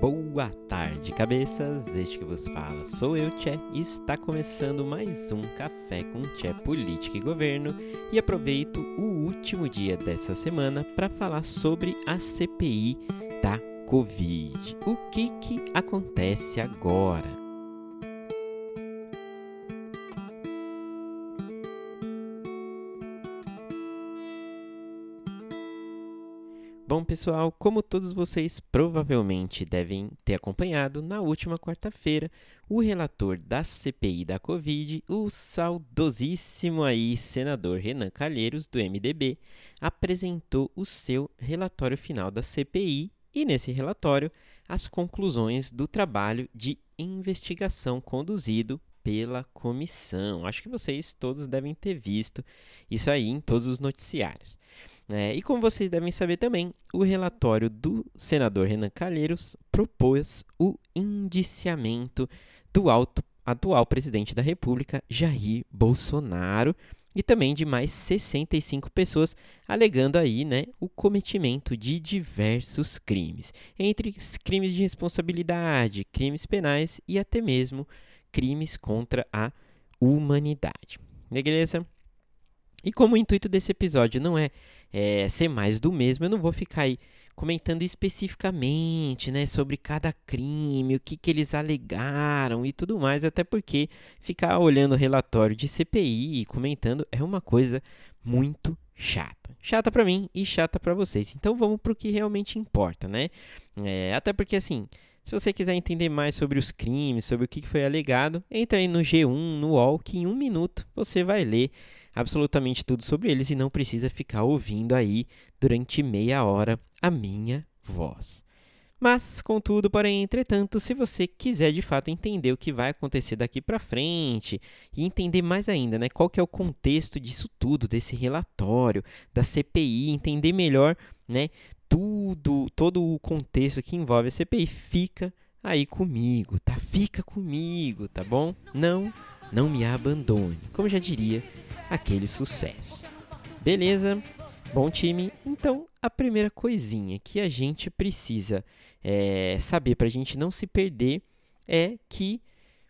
Boa tarde, cabeças! Este que vos fala sou eu, Tchê, e está começando mais um Café com Tchê Política e Governo. E aproveito o último dia dessa semana para falar sobre a CPI da Covid. O que, que acontece agora? Pessoal, como todos vocês provavelmente devem ter acompanhado, na última quarta-feira, o relator da CPI da Covid, o saudosíssimo aí senador Renan Calheiros, do MDB, apresentou o seu relatório final da CPI e, nesse relatório, as conclusões do trabalho de investigação conduzido pela comissão. Acho que vocês todos devem ter visto isso aí em todos os noticiários. É, e como vocês devem saber também, o relatório do senador Renan Calheiros propôs o indiciamento do alto, atual presidente da República, Jair Bolsonaro, e também de mais 65 pessoas, alegando aí né, o cometimento de diversos crimes, entre crimes de responsabilidade, crimes penais e até mesmo crimes contra a humanidade. Beleza? E como o intuito desse episódio não é, é, ser mais do mesmo, eu não vou ficar aí comentando especificamente né, sobre cada crime, o que, que eles alegaram e tudo mais, até porque ficar olhando o relatório de CPI e comentando é uma coisa muito chata. Chata para mim e chata para vocês. Então vamos para o que realmente importa, né? É, até porque assim, se você quiser entender mais sobre os crimes, sobre o que foi alegado, entra aí no G1, no UOL, que em um minuto você vai ler absolutamente tudo sobre eles e não precisa ficar ouvindo aí durante meia hora a minha voz. Mas, contudo, porém, entretanto, se você quiser de fato entender o que vai acontecer daqui para frente e entender mais ainda, né, qual que é o contexto disso tudo, desse relatório, da CPI, entender melhor, né, tudo, todo o contexto que envolve a CPI, fica aí comigo, tá? Fica comigo, tá bom? Não, não me abandone. Como já diria aquele sucesso. Beleza? Bom time. Então, a primeira coisinha que a gente precisa é, saber para a gente não se perder é que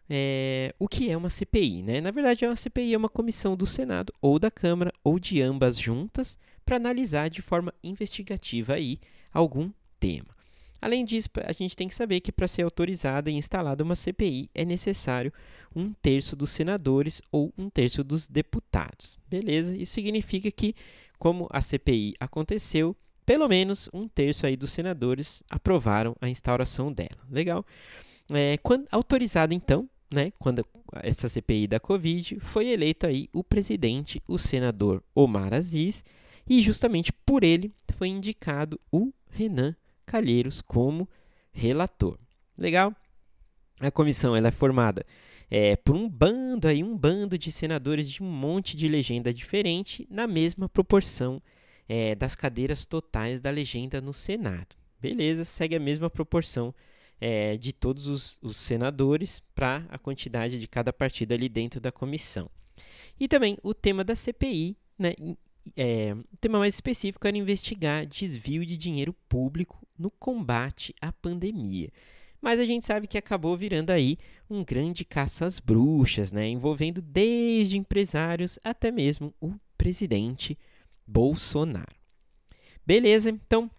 é, o que é uma CPI, né? Na verdade, uma CPI é uma comissão do Senado ou da Câmara ou de ambas juntas para analisar de forma investigativa aí algum tema. Além disso, a gente tem que saber que para ser autorizada e instalada uma CPI é necessário um terço dos senadores ou um terço dos deputados. Beleza? Isso significa que, como a CPI aconteceu, pelo menos um terço aí dos senadores aprovaram a instauração dela. Legal? É, quando autorizada, então, né, quando essa CPI da Covid, foi eleito aí o presidente, o senador Omar Aziz, e justamente por ele foi indicado o Renan Calheiros como relator. Legal? A comissão ela é formada é, por um bando aí, um bando de senadores de um monte de legenda diferente, na mesma proporção é, das cadeiras totais da legenda no Senado. Beleza, segue a mesma proporção é, de todos os, os senadores para a quantidade de cada partido ali dentro da comissão. E também o tema da CPI, né, é, o tema mais específico era investigar desvio de dinheiro público no combate à pandemia. Mas a gente sabe que acabou virando aí um grande caça às bruxas, né? envolvendo desde empresários até mesmo o presidente Bolsonaro. Beleza, então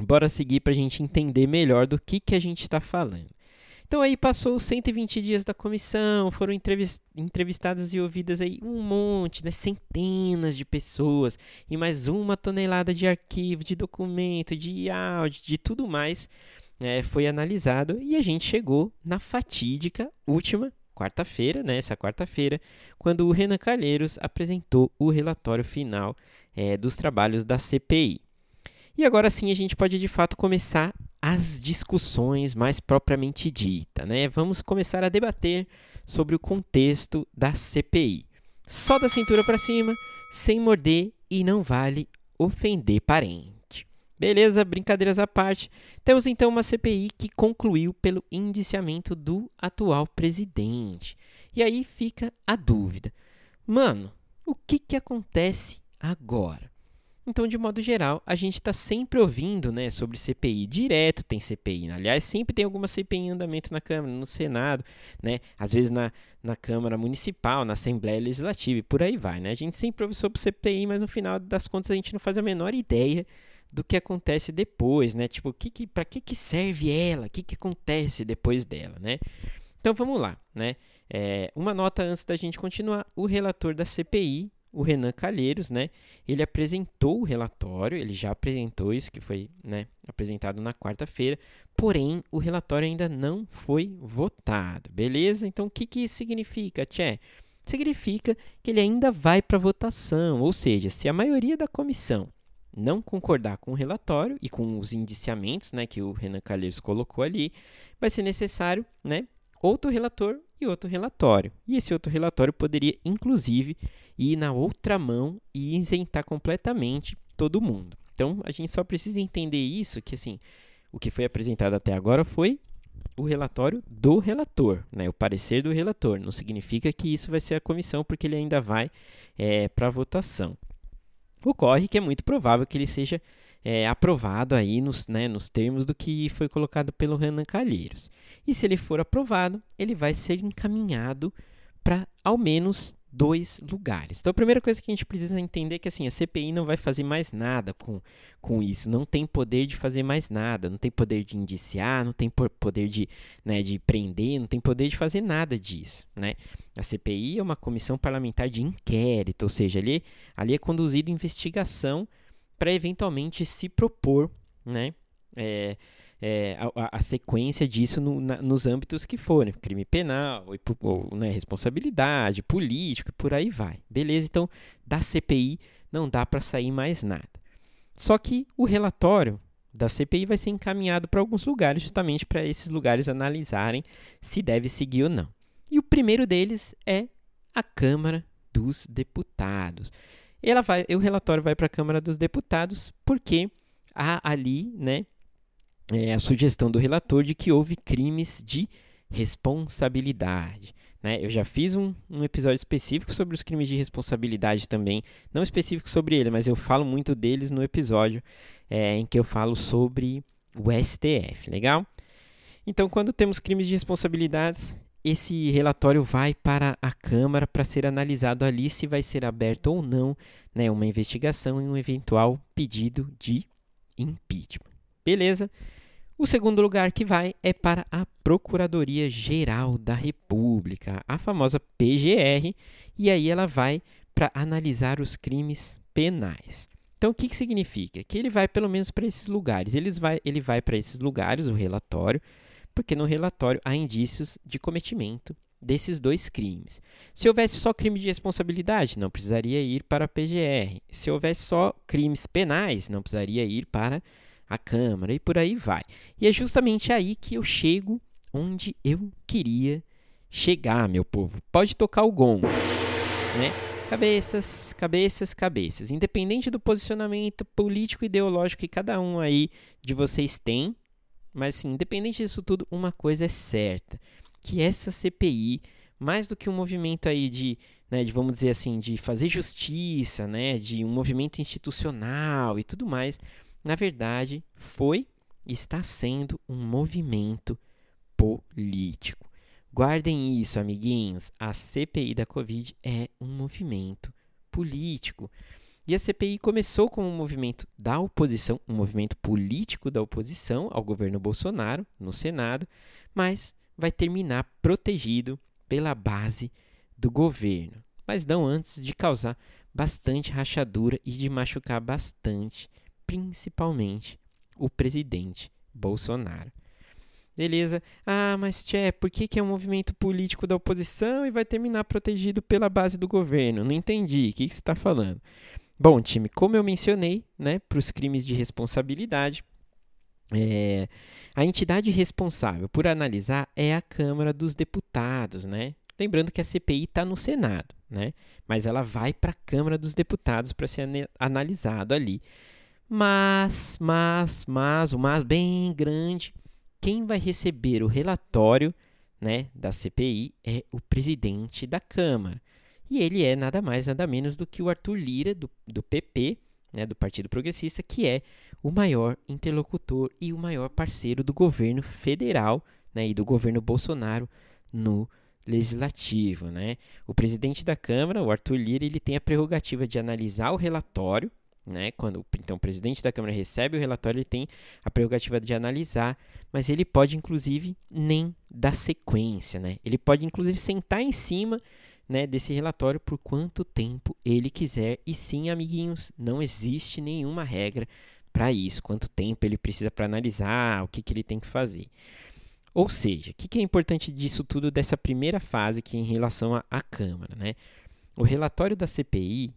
bora seguir para a gente entender melhor do que, que a gente está falando. Então aí passou os 120 dias da comissão, foram entrevistadas e ouvidas aí um monte, né, centenas de pessoas e mais uma tonelada de arquivo, de documento, de áudio, de tudo mais é, foi analisado e a gente chegou na fatídica última quarta-feira, né, essa quarta-feira, quando o Renan Calheiros apresentou o relatório final é, dos trabalhos da CPI. E agora sim a gente pode de fato começar as discussões mais propriamente dita, né? Vamos começar a debater sobre o contexto da CPI. Só da cintura para cima, sem morder e não vale ofender parente. Beleza, brincadeiras à parte. Temos então uma CPI que concluiu pelo indiciamento do atual presidente. E aí fica a dúvida. Mano, o que que acontece agora? Então, de modo geral, a gente está sempre ouvindo né, sobre CPI. Direto tem CPI. Aliás, sempre tem alguma CPI em andamento na Câmara, no Senado, né? às vezes na, na Câmara Municipal, na Assembleia Legislativa e por aí vai. Né? A gente sempre ouve sobre CPI, mas no final das contas a gente não faz a menor ideia do que acontece depois, né? Tipo, que que, para que, que serve ela? O que, que acontece depois dela, né? Então vamos lá, né? É, uma nota antes da gente continuar. O relator da CPI, o Renan Calheiros, né? Ele apresentou o relatório, ele já apresentou isso, que foi né, apresentado na quarta-feira, porém o relatório ainda não foi votado, beleza? Então o que, que isso significa, Tchê? Significa que ele ainda vai para votação, ou seja, se a maioria da comissão não concordar com o relatório e com os indiciamentos né, que o Renan Calheiros colocou ali, vai ser necessário né, outro relator e outro relatório. E esse outro relatório poderia, inclusive, ir na outra mão e isentar completamente todo mundo. Então, a gente só precisa entender isso, que assim, o que foi apresentado até agora foi o relatório do relator, né, o parecer do relator. Não significa que isso vai ser a comissão, porque ele ainda vai é, para votação. Ocorre que é muito provável que ele seja é, aprovado aí nos, né, nos termos do que foi colocado pelo Renan Calheiros. E se ele for aprovado, ele vai ser encaminhado para ao menos dois lugares. Então, a primeira coisa que a gente precisa entender é que assim, a CPI não vai fazer mais nada com, com isso, não tem poder de fazer mais nada, não tem poder de indiciar, não tem poder de, né, de prender, não tem poder de fazer nada disso. Né? A CPI é uma comissão parlamentar de inquérito, ou seja, ali, ali é conduzida investigação para eventualmente se propor né, é, é, a, a, sequência disso no, na, nos âmbitos que forem, crime penal, ou, ou né, responsabilidade, político e por aí vai. Beleza? Então, da CPI não dá para sair mais nada. Só que o relatório da CPI vai ser encaminhado para alguns lugares, justamente para esses lugares analisarem se deve seguir ou não. E o primeiro deles é a Câmara dos Deputados. Ela vai, o relatório vai para a Câmara dos Deputados porque há ali, né, é, a sugestão do relator de que houve crimes de responsabilidade. Né? Eu já fiz um, um, episódio específico sobre os crimes de responsabilidade também, não específico sobre ele, mas eu falo muito deles no episódio é, em que eu falo sobre o STF, legal? Então, quando temos crimes de responsabilidades, esse relatório vai para a Câmara para ser analisado ali se vai ser aberto ou não né, uma investigação e um eventual pedido de impeachment. Beleza? O segundo lugar que vai é para a Procuradoria Geral da República, a famosa PGR, e aí ela vai para analisar os crimes penais. Então, o que, que significa? Que ele vai pelo menos para esses lugares. Eles vai, ele vai para esses lugares, o relatório, porque no relatório há indícios de cometimento desses dois crimes. Se houvesse só crime de responsabilidade, não precisaria ir para a PGR. Se houvesse só crimes penais, não precisaria ir para a Câmara e por aí vai. E é justamente aí que eu chego onde eu queria chegar, meu povo. Pode tocar o gongo, né? Cabeças, cabeças, cabeças. Independente do posicionamento político e ideológico que cada um aí de vocês tem, mas assim, independente disso tudo, uma coisa é certa, que essa CPI, mais do que um movimento aí de, né, de vamos dizer assim, de fazer justiça, né, de um movimento institucional e tudo mais, na verdade, foi e está sendo um movimento político. Guardem isso, amiguinhos. A CPI da Covid é um movimento político. E a CPI começou como um movimento da oposição, um movimento político da oposição ao governo Bolsonaro no Senado, mas vai terminar protegido pela base do governo. Mas não antes de causar bastante rachadura e de machucar bastante principalmente o presidente Bolsonaro. Beleza? Ah, mas Tchê, por que, que é um movimento político da oposição e vai terminar protegido pela base do governo? Não entendi. O que, que você está falando? Bom, time, como eu mencionei, né, para os crimes de responsabilidade, é, a entidade responsável por analisar é a Câmara dos Deputados, né? Lembrando que a CPI está no Senado, né? Mas ela vai para a Câmara dos Deputados para ser analisado ali. Mas, mas, mas, o mas bem grande, quem vai receber o relatório né, da CPI é o presidente da Câmara. E ele é nada mais, nada menos do que o Arthur Lira, do, do PP, né, do Partido Progressista, que é o maior interlocutor e o maior parceiro do governo federal né, e do governo Bolsonaro no legislativo. Né? O presidente da Câmara, o Arthur Lira, ele tem a prerrogativa de analisar o relatório. Né? Quando então, o presidente da Câmara recebe o relatório, ele tem a prerrogativa de analisar, mas ele pode, inclusive, nem dar sequência. Né? Ele pode, inclusive, sentar em cima né, desse relatório por quanto tempo ele quiser. E sim, amiguinhos, não existe nenhuma regra para isso, quanto tempo ele precisa para analisar, o que, que ele tem que fazer. Ou seja, o que, que é importante disso tudo, dessa primeira fase aqui em relação à Câmara? Né? O relatório da CPI,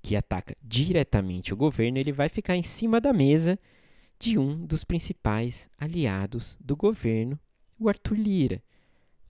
que ataca diretamente o governo, ele vai ficar em cima da mesa de um dos principais aliados do governo, o Arthur Lira.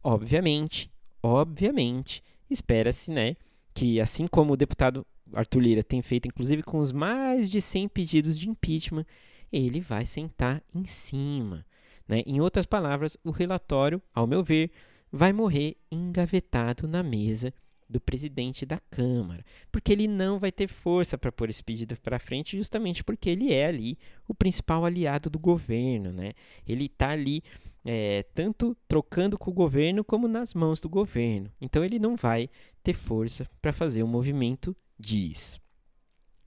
Obviamente, obviamente, espera-se, né, que assim como o deputado Arthur Lira tem feito, inclusive com os mais de 100 pedidos de impeachment, ele vai sentar em cima. Né? Em outras palavras, o relatório, ao meu ver, vai morrer engavetado na mesa do presidente da Câmara, porque ele não vai ter força para pôr esse pedido para frente, justamente porque ele é ali o principal aliado do governo, né? Ele está ali é, tanto trocando com o governo como nas mãos do governo. Então ele não vai ter força para fazer o movimento disso.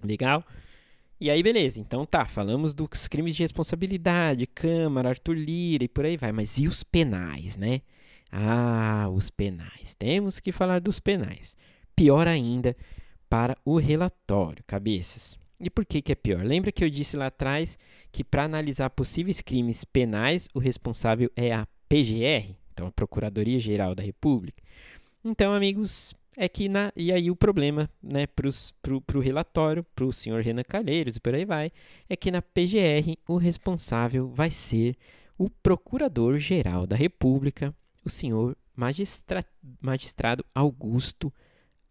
Legal? E aí, beleza. Então tá, falamos dos crimes de responsabilidade, Câmara, Arthur Lira e por aí vai. Mas e os penais, né? Ah, os penais. Temos que falar dos penais. Pior ainda para o relatório, cabeças. E por que, que é pior? Lembra que eu disse lá atrás que para analisar possíveis crimes penais, o responsável é a PGR, então a Procuradoria Geral da República? Então, amigos, é que na, e aí o problema né, para o relatório, para o senhor Renan Calheiros e por aí vai, é que na PGR o responsável vai ser o Procurador-Geral da República, o senhor magistra, magistrado Augusto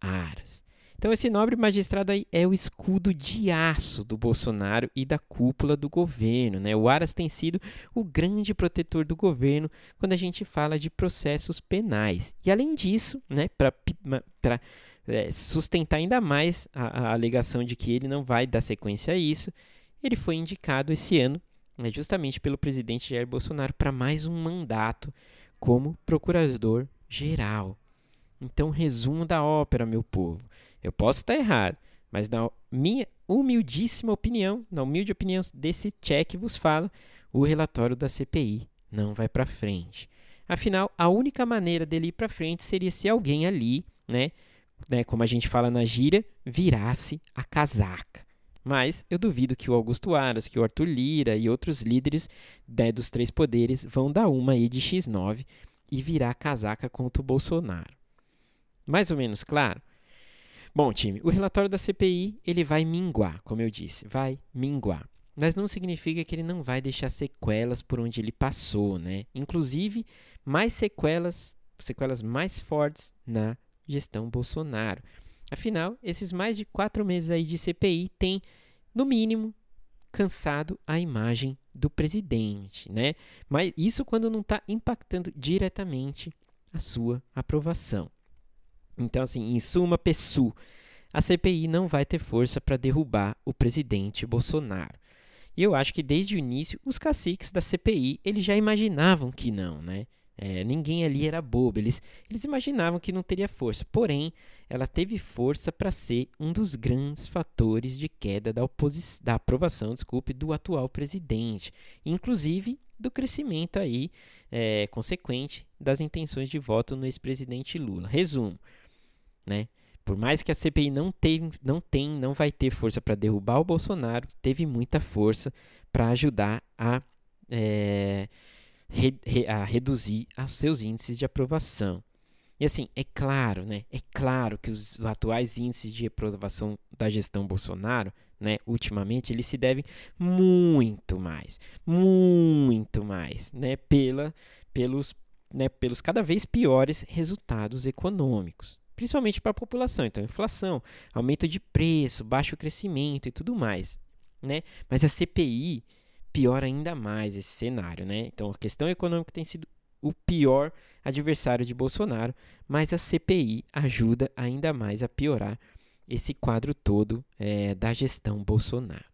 Aras. Então, esse nobre magistrado aí é o escudo de aço do Bolsonaro e da cúpula do governo. Né? O Aras tem sido o grande protetor do governo quando a gente fala de processos penais. E, além disso, né, para é, sustentar ainda mais a, a alegação de que ele não vai dar sequência a isso, ele foi indicado esse ano, né, justamente pelo presidente Jair Bolsonaro, para mais um mandato como procurador-geral. Então, resumo da ópera, meu povo. Eu posso estar errado, mas na minha humildíssima opinião, na humilde opinião desse check vos fala, o relatório da CPI não vai para frente. Afinal, a única maneira dele ir para frente seria se alguém ali, né, né, como a gente fala na gíria, virasse a casaca. Mas eu duvido que o Augusto Aras, que o Arthur Lira e outros líderes né, dos três poderes vão dar uma aí de X9 e virar casaca contra o Bolsonaro. Mais ou menos claro? Bom, time, o relatório da CPI ele vai minguar, como eu disse, vai minguar. Mas não significa que ele não vai deixar sequelas por onde ele passou, né? Inclusive, mais sequelas, sequelas mais fortes na gestão Bolsonaro. Afinal, esses mais de quatro meses aí de CPI têm, no mínimo, cansado a imagem do presidente, né? Mas isso quando não está impactando diretamente a sua aprovação. Então, assim, em suma, PSU, a CPI não vai ter força para derrubar o presidente Bolsonaro. E eu acho que desde o início os caciques da CPI eles já imaginavam que não, né? É, ninguém ali era bobo, eles, eles imaginavam que não teria força. Porém, ela teve força para ser um dos grandes fatores de queda da, da aprovação, desculpe, do atual presidente, inclusive do crescimento aí é, consequente das intenções de voto no ex-presidente Lula. Resumo: né? Por mais que a CPI não tem, não tem, não vai ter força para derrubar o Bolsonaro, teve muita força para ajudar a, é, re, a reduzir os seus índices de aprovação. E assim, é claro, né? É claro que os atuais índices de aprovação da gestão Bolsonaro, né, ultimamente, eles se devem muito mais, muito mais, né, pela, pelos, né, pelos cada vez piores resultados econômicos principalmente para a população. Então, inflação, aumento de preço, baixo crescimento e tudo mais, né? Mas a CPI piora ainda mais esse cenário, né? Então, a questão econômica tem sido o pior adversário de Bolsonaro, mas a CPI ajuda ainda mais a piorar esse quadro todo é, da gestão Bolsonaro.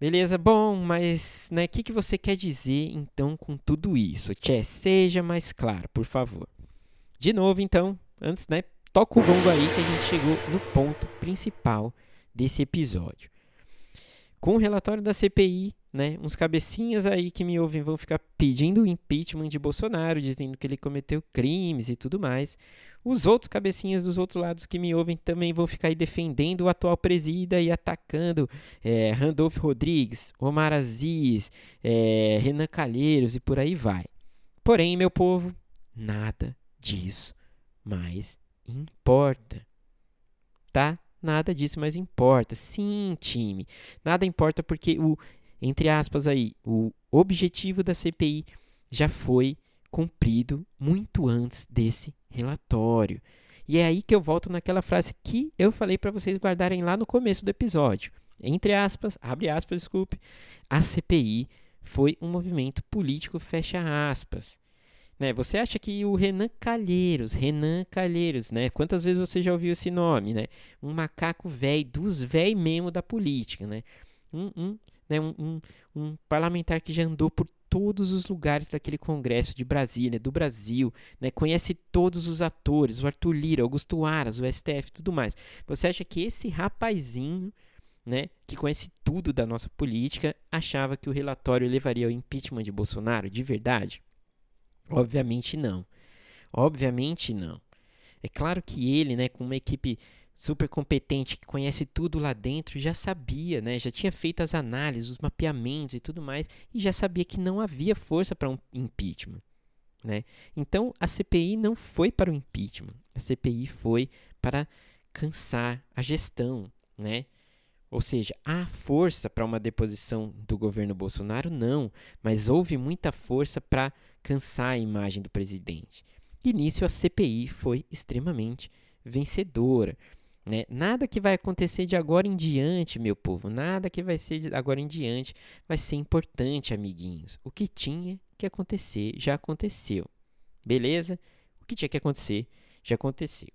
Beleza? Bom, mas o né, que, que você quer dizer então com tudo isso? Tchê, seja mais claro, por favor. De novo, então, antes, né, toca o gongo aí que a gente chegou no ponto principal desse episódio. Com o relatório da CPI, né, uns cabecinhas aí que me ouvem vão ficar pedindo o impeachment de Bolsonaro, dizendo que ele cometeu crimes e tudo mais. Os outros cabecinhas dos outros lados que me ouvem também vão ficar aí defendendo o atual presida e atacando é, Randolph Rodrigues, Omar Aziz, é, Renan Calheiros e por aí vai. Porém, meu povo, nada disso mais importa. Tá? Nada disso mais importa. Sim, time. Nada importa porque o, entre aspas aí, o objetivo da CPI já foi cumprido muito antes desse relatório. E é aí que eu volto naquela frase que eu falei para vocês guardarem lá no começo do episódio. Entre aspas, abre aspas, desculpe, a CPI foi um movimento político, fecha aspas. Né? Você acha que o Renan Calheiros, Renan Calheiros, né? Quantas vezes você já ouviu esse nome, né? Um macaco velho, dos velhos mesmo da política, né? Um, um, né? Um, um, um parlamentar que já andou por todos os lugares daquele congresso de Brasília, do Brasil, né? Conhece todos os atores, o Arthur Lira, Augusto Aras, o STF, tudo mais. Você acha que esse rapazinho, né, que conhece tudo da nossa política, achava que o relatório levaria ao impeachment de Bolsonaro de verdade? Obviamente não. Obviamente não. É claro que ele, né, com uma equipe super competente que conhece tudo lá dentro, já sabia, né, já tinha feito as análises, os mapeamentos e tudo mais, e já sabia que não havia força para um impeachment. Né? Então a CPI não foi para o impeachment, a CPI foi para cansar a gestão, né? Ou seja, há força para uma deposição do governo Bolsonaro? Não, mas houve muita força para cansar a imagem do presidente. E nisso a CPI foi extremamente vencedora. Né? Nada que vai acontecer de agora em diante, meu povo, nada que vai ser de agora em diante vai ser importante, amiguinhos. O que tinha que acontecer já aconteceu. Beleza? O que tinha que acontecer já aconteceu.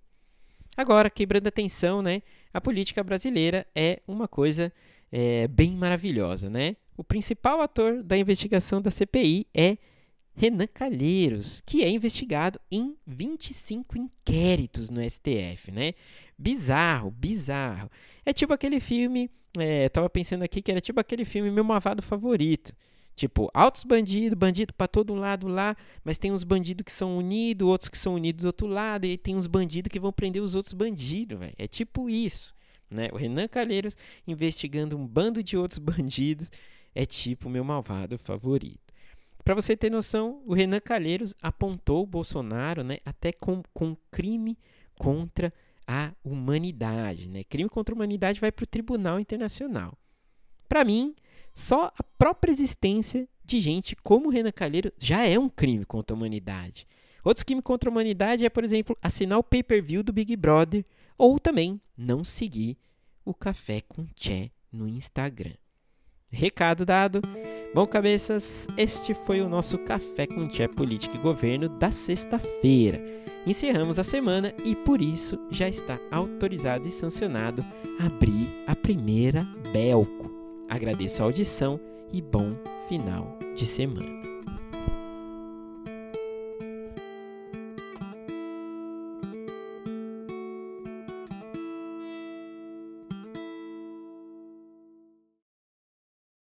Agora, quebrando a tensão, né? A política brasileira é uma coisa é, bem maravilhosa, né? O principal ator da investigação da CPI é Renan Calheiros, que é investigado em 25 inquéritos no STF, né? Bizarro, bizarro. É tipo aquele filme, é, tava pensando aqui que era tipo aquele filme Meu Mavado Favorito. Tipo, altos bandidos, bandido para todo lado lá, mas tem uns bandidos que são unidos, outros que são unidos do outro lado, e tem uns bandidos que vão prender os outros bandidos, velho. É tipo isso, né? O Renan Calheiros investigando um bando de outros bandidos é tipo meu malvado favorito. Para você ter noção, o Renan Calheiros apontou o Bolsonaro né, até com, com crime contra a humanidade. Né? Crime contra a humanidade vai para o Tribunal Internacional. Para mim, só a própria existência de gente como o Renan Calheiros já é um crime contra a humanidade. Outros crimes contra a humanidade é, por exemplo, assinar o pay-per-view do Big Brother ou também não seguir o Café com Tché no Instagram. Recado dado. Bom, cabeças, este foi o nosso Café com Tché Política e Governo da sexta-feira. Encerramos a semana e por isso já está autorizado e sancionado abrir a primeira Belco. Agradeço a audição e bom final de semana.